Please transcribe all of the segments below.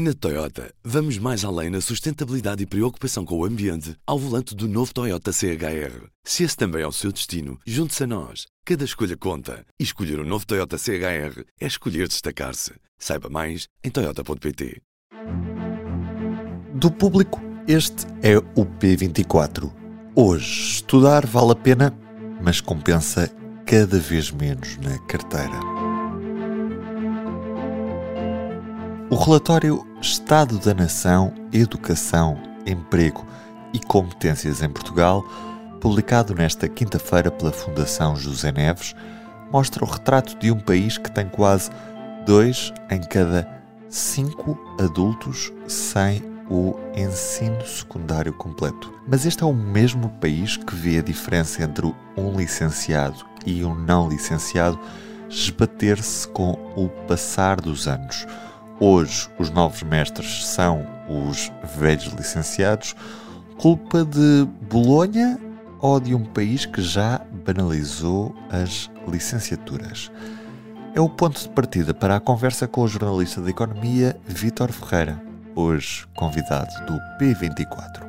Na Toyota, vamos mais além na sustentabilidade e preocupação com o ambiente ao volante do novo Toyota CHR. Se esse também é o seu destino, junte-se a nós. Cada escolha conta. E escolher o um novo Toyota CHR é escolher destacar-se. Saiba mais em Toyota.pt. Do público, este é o P24. Hoje, estudar vale a pena, mas compensa cada vez menos na carteira. O relatório Estado da Nação, Educação, Emprego e Competências em Portugal, publicado nesta quinta-feira pela Fundação José Neves, mostra o retrato de um país que tem quase dois em cada cinco adultos sem o ensino secundário completo. Mas este é o mesmo país que vê a diferença entre um licenciado e um não licenciado esbater-se com o passar dos anos hoje os novos mestres são os velhos licenciados, culpa de Bolonha ou de um país que já banalizou as licenciaturas? É o ponto de partida para a conversa com o jornalista de economia Vítor Ferreira, hoje convidado do P24.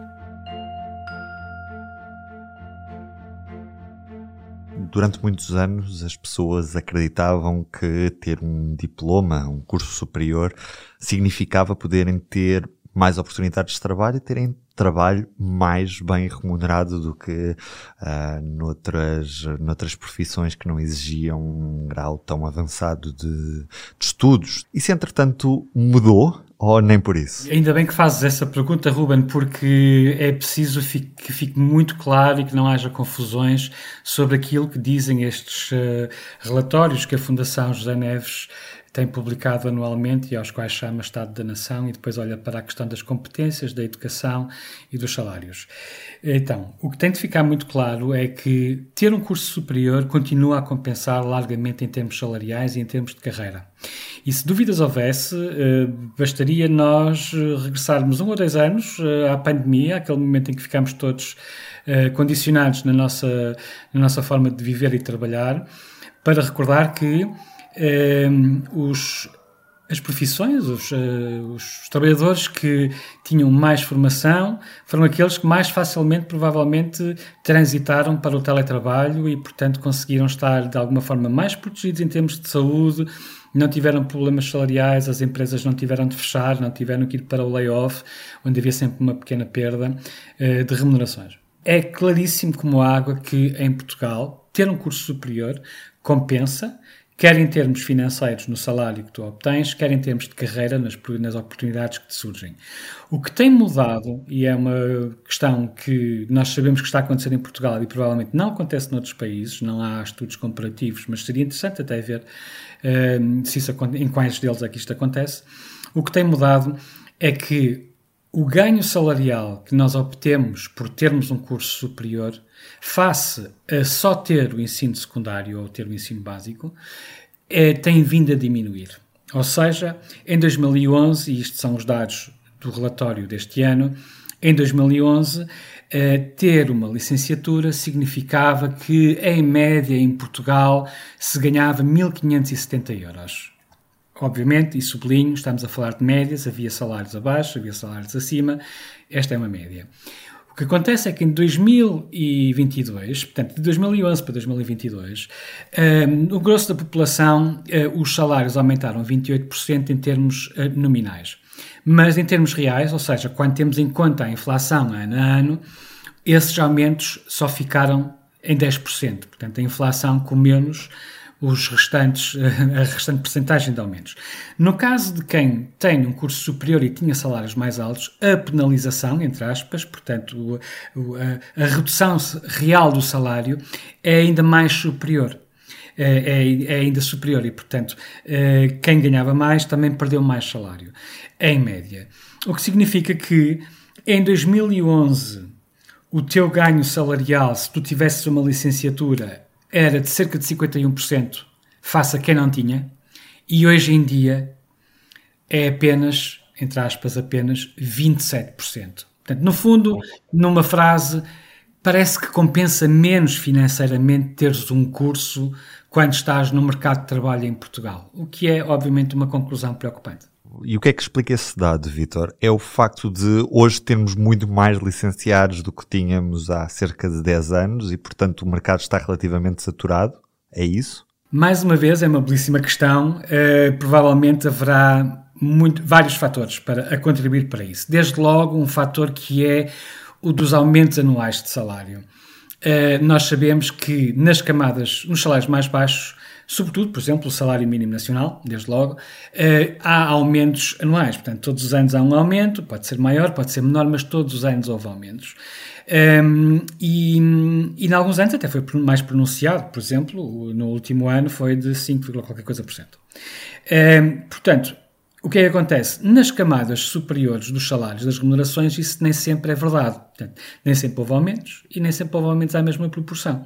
Durante muitos anos as pessoas acreditavam que ter um diploma, um curso superior, significava poderem ter mais oportunidades de trabalho e terem trabalho mais bem remunerado do que uh, noutras, noutras profissões que não exigiam um grau tão avançado de, de estudos. Isso, entretanto, mudou ou nem por isso? Ainda bem que fazes essa pergunta, Ruben, porque é preciso que fique muito claro e que não haja confusões sobre aquilo que dizem estes uh, relatórios que a Fundação José Neves tem publicado anualmente e aos quais chama Estado da Nação e depois olha para a questão das competências, da educação e dos salários. Então, o que tem de ficar muito claro é que ter um curso superior continua a compensar largamente em termos salariais e em termos de carreira. E se dúvidas houvesse, eh, bastaria nós eh, regressarmos um ou dois anos eh, à pandemia, aquele momento em que ficámos todos condicionados na nossa, na nossa forma de viver e trabalhar, para recordar que os, as profissões, os, os, trabalhadores que tinham mais formação foram aqueles que mais facilmente, provavelmente, transitaram para o teletrabalho e, portanto, conseguiram estar de alguma forma mais protegidos em termos de saúde, não tiveram problemas salariais, as empresas não tiveram de fechar, não tiveram que ir para o layoff, onde havia sempre uma pequena perda uh, de remunerações. É claríssimo como água que em Portugal ter um curso superior compensa quer em termos financeiros no salário que tu obtens, quer em termos de carreira nas, nas oportunidades que te surgem. O que tem mudado, e é uma questão que nós sabemos que está a acontecer em Portugal e provavelmente não acontece noutros países, não há estudos comparativos, mas seria interessante até ver uh, se isso, em quais deles é que isto acontece. O que tem mudado é que o ganho salarial que nós obtemos por termos um curso superior face a só ter o ensino secundário ou ter o ensino básico, é, tem vindo a diminuir. Ou seja, em 2011, e isto são os dados do relatório deste ano, em 2011, eh, ter uma licenciatura significava que, em média, em Portugal, se ganhava 1.570 euros. Obviamente, e sublinho, estamos a falar de médias, havia salários abaixo, havia salários acima, esta é uma média que acontece é que em 2022, portanto, de 2011 para 2022, um, o grosso da população, uh, os salários aumentaram 28% em termos uh, nominais. Mas em termos reais, ou seja, quando temos em conta a inflação ano a ano, esses aumentos só ficaram em 10%. Portanto, a inflação com menos os restantes, a restante percentagem de aumentos. No caso de quem tem um curso superior e tinha salários mais altos, a penalização, entre aspas, portanto, a, a redução real do salário é ainda mais superior. É, é, é, ainda superior e, portanto, é, quem ganhava mais também perdeu mais salário, em média. O que significa que em 2011 o teu ganho salarial, se tu tivesses uma licenciatura, era de cerca de 51% face a quem não tinha, e hoje em dia é apenas, entre aspas, apenas 27%. Portanto, no fundo, numa frase, parece que compensa menos financeiramente teres um curso quando estás no mercado de trabalho em Portugal, o que é, obviamente, uma conclusão preocupante. E o que é que explica esse dado, Vitor? É o facto de hoje termos muito mais licenciados do que tínhamos há cerca de 10 anos e, portanto, o mercado está relativamente saturado? É isso? Mais uma vez, é uma belíssima questão. Uh, provavelmente haverá muito, vários fatores para a contribuir para isso. Desde logo, um fator que é o dos aumentos anuais de salário. Uh, nós sabemos que nas camadas, nos salários mais baixos, sobretudo, por exemplo, o salário mínimo nacional, desde logo, uh, há aumentos anuais. Portanto, todos os anos há um aumento, pode ser maior, pode ser menor, mas todos os anos houve aumentos. Um, ehm, e, e em alguns anos até foi mais pronunciado, por exemplo, no último ano foi de 5, qualquer coisa por cento. Um, ehm, portanto, o que é que acontece? Nas camadas superiores dos salários, das remunerações, isso nem sempre é verdade. Portanto, nem sempre houve aumentos e nem sempre houve aumentos à mesma proporção.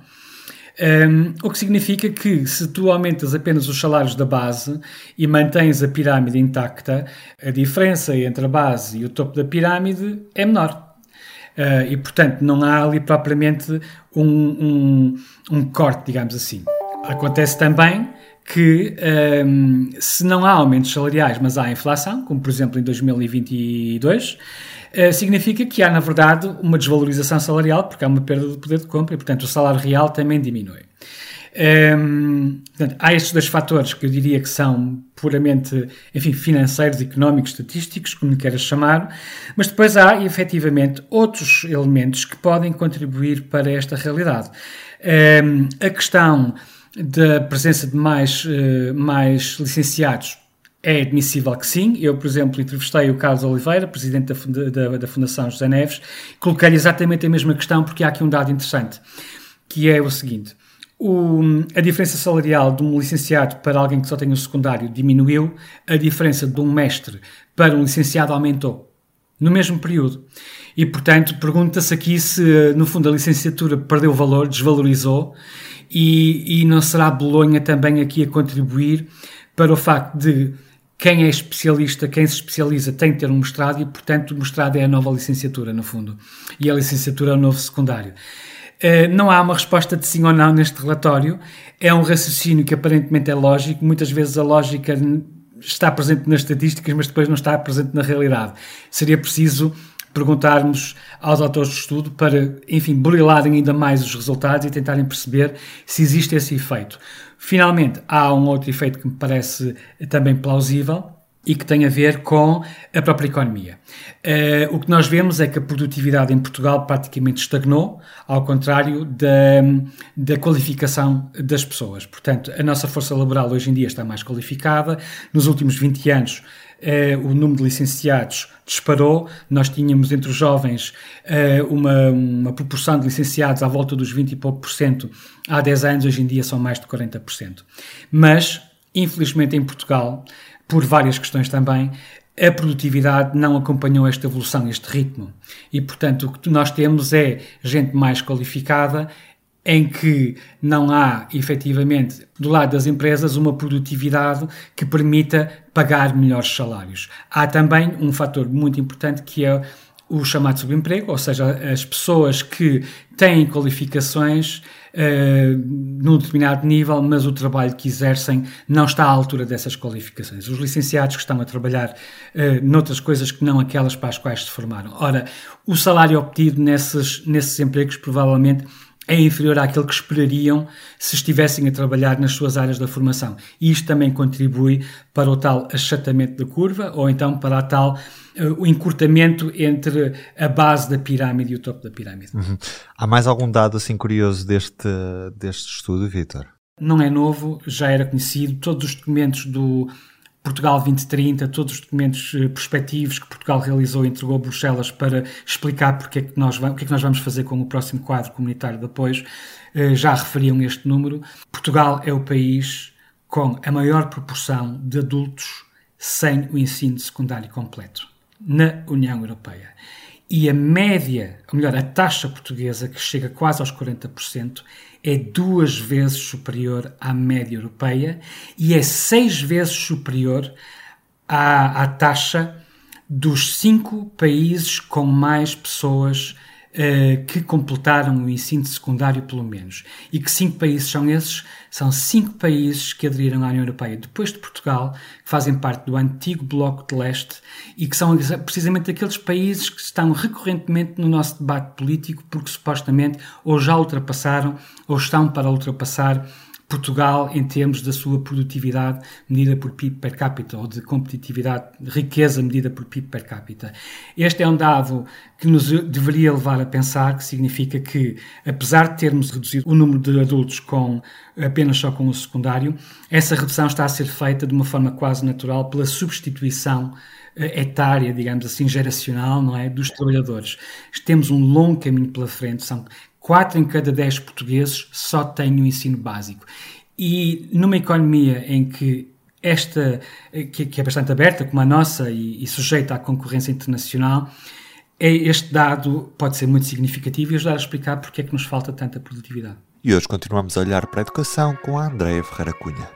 Um, o que significa que se tu aumentas apenas os salários da base e mantens a pirâmide intacta, a diferença entre a base e o topo da pirâmide é menor. Uh, e, portanto, não há ali propriamente um, um, um corte, digamos assim. Acontece também que um, se não há aumentos salariais, mas há inflação, como por exemplo em 2022, uh, significa que há, na verdade, uma desvalorização salarial, porque há uma perda de poder de compra e, portanto, o salário real também diminui. Um, portanto, há estes dois fatores que eu diria que são puramente, enfim, financeiros, económicos, estatísticos, como queiras chamar, mas depois há, efetivamente, outros elementos que podem contribuir para esta realidade. Um, a questão da presença de mais, uh, mais licenciados é admissível que sim. Eu, por exemplo, entrevistei o Carlos Oliveira, presidente da, da, da Fundação José Neves, coloquei-lhe exatamente a mesma questão porque há aqui um dado interessante, que é o seguinte. O, a diferença salarial de um licenciado para alguém que só tem o secundário diminuiu, a diferença de um mestre para um licenciado aumentou no mesmo período. E, portanto, pergunta-se aqui se, no fundo, a licenciatura perdeu valor, desvalorizou, e, e não será Bolonha também aqui a contribuir para o facto de quem é especialista, quem se especializa tem que ter um mestrado e, portanto, o mestrado é a nova licenciatura, no fundo, e a licenciatura é o novo secundário. Uh, não há uma resposta de sim ou não neste relatório. É um raciocínio que aparentemente é lógico. Muitas vezes a lógica está presente nas estatísticas, mas depois não está presente na realidade. Seria preciso perguntarmos aos autores de estudo para, enfim, burilarem ainda mais os resultados e tentarem perceber se existe esse efeito. Finalmente, há um outro efeito que me parece também plausível, e que tem a ver com a própria economia. Uh, o que nós vemos é que a produtividade em Portugal praticamente estagnou, ao contrário da, da qualificação das pessoas. Portanto, a nossa força laboral hoje em dia está mais qualificada. Nos últimos 20 anos, uh, o número de licenciados disparou. Nós tínhamos entre os jovens uh, uma, uma proporção de licenciados à volta dos 20 e pouco por cento há 10 anos, hoje em dia são mais de 40%. Mas, infelizmente, em Portugal, por várias questões também, a produtividade não acompanhou esta evolução, este ritmo. E, portanto, o que nós temos é gente mais qualificada, em que não há, efetivamente, do lado das empresas, uma produtividade que permita pagar melhores salários. Há também um fator muito importante que é o chamado subemprego, ou seja, as pessoas que têm qualificações uh, num determinado nível, mas o trabalho que exercem não está à altura dessas qualificações. Os licenciados que estão a trabalhar uh, noutras coisas que não aquelas para as quais se formaram. Ora, o salário obtido nesses, nesses empregos provavelmente é inferior àquele que esperariam se estivessem a trabalhar nas suas áreas da formação. E isto também contribui para o tal achatamento da curva ou então para a tal uh, o encurtamento entre a base da pirâmide e o topo da pirâmide. Uhum. Há mais algum dado assim curioso deste, deste estudo, Vitor? Não é novo, já era conhecido. Todos os documentos do Portugal 2030, todos os documentos eh, prospectivos que Portugal realizou e entregou a Bruxelas para explicar porque é que nós, o que é que nós vamos fazer com o próximo quadro comunitário de apoios, eh, já referiam este número. Portugal é o país com a maior proporção de adultos sem o ensino secundário completo na União Europeia. E a média, ou melhor, a taxa portuguesa, que chega quase aos 40%, é duas vezes superior à média europeia e é seis vezes superior à, à taxa dos cinco países com mais pessoas uh, que completaram o ensino secundário, pelo menos. E que cinco países são esses? São cinco países que aderiram à União Europeia, depois de Portugal, que fazem parte do antigo Bloco de Leste e que são precisamente aqueles países que estão recorrentemente no nosso debate político porque supostamente ou já ultrapassaram ou estão para ultrapassar Portugal em termos da sua produtividade medida por PIB per capita ou de competitividade, riqueza medida por PIB per capita. Este é um dado que nos deveria levar a pensar, que significa que, apesar de termos reduzido o número de adultos com apenas só com o secundário, essa redução está a ser feita de uma forma quase natural pela substituição eh, etária, digamos assim, geracional, não é, dos trabalhadores. Temos um longo caminho pela frente, são 4 em cada 10 portugueses só têm o ensino básico. E numa economia em que esta, que, que é bastante aberta, como a nossa, e, e, sujeita à concorrência internacional, é, este dado pode ser muito significativo e ajudar a explicar porque é que nos falta tanta produtividade. E hoje continuamos a olhar para a educação com a Andréia Ferreira Cunha.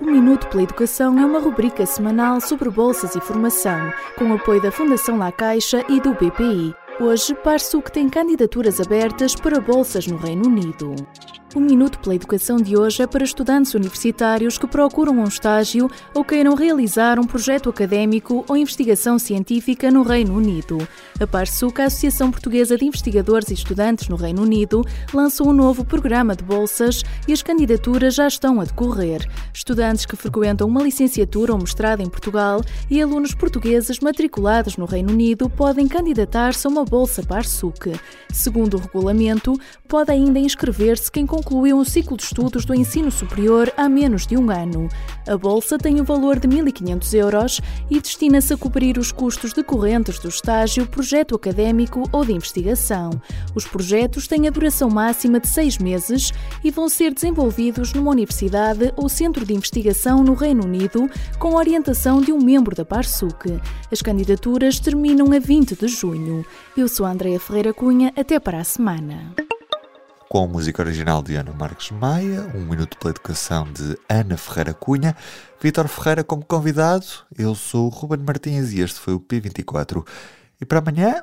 O Minuto pela Educação é uma rubrica semanal sobre bolsas e formação, com o apoio da Fundação La Caixa e do BPI. Hoje, Parsuc tem candidaturas abertas para bolsas no Reino Unido. O Minuto pela Educação de hoje é para estudantes universitários que procuram um estágio ou queiram realizar um projeto académico ou investigação científica no Reino Unido. A Parsuc, a Associação Portuguesa de Investigadores e Estudantes no Reino Unido, lançou um novo programa de bolsas e as candidaturas já estão a decorrer. Estudantes que frequentam uma licenciatura ou mestrado em Portugal e alunos portugueses matriculados no Reino Unido podem candidatar-se a uma bolsa Parsuc. Segundo o regulamento, pode ainda inscrever-se quem concluiu um ciclo de estudos do ensino superior há menos de um ano. A bolsa tem o um valor de 1.500 euros e destina-se a cobrir os custos decorrentes do estágio, projeto académico ou de investigação. Os projetos têm a duração máxima de seis meses e vão ser desenvolvidos numa universidade ou centro de investigação no Reino Unido, com orientação de um membro da PARSUC. As candidaturas terminam a 20 de junho. Eu sou a Andrea Ferreira Cunha, até para a semana com música original de Ana Marques Maia, Um Minuto pela Educação de Ana Ferreira Cunha, Vítor Ferreira como convidado, eu sou o Ruben Martins e este foi o P24. E para amanhã,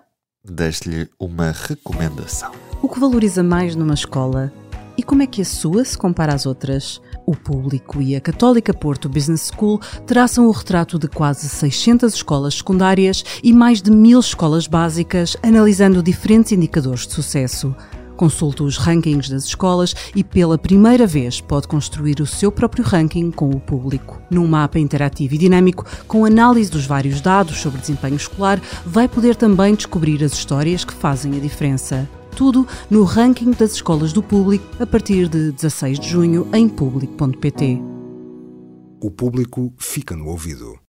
deixo-lhe uma recomendação. O que valoriza mais numa escola e como é que a sua se compara às outras? O público e a Católica Porto Business School traçam o retrato de quase 600 escolas secundárias e mais de mil escolas básicas, analisando diferentes indicadores de sucesso. Consulte os rankings das escolas e pela primeira vez pode construir o seu próprio ranking com o público. Num mapa interativo e dinâmico, com análise dos vários dados sobre desempenho escolar, vai poder também descobrir as histórias que fazem a diferença. Tudo no ranking das escolas do público a partir de 16 de junho em público.pt. O público fica no ouvido.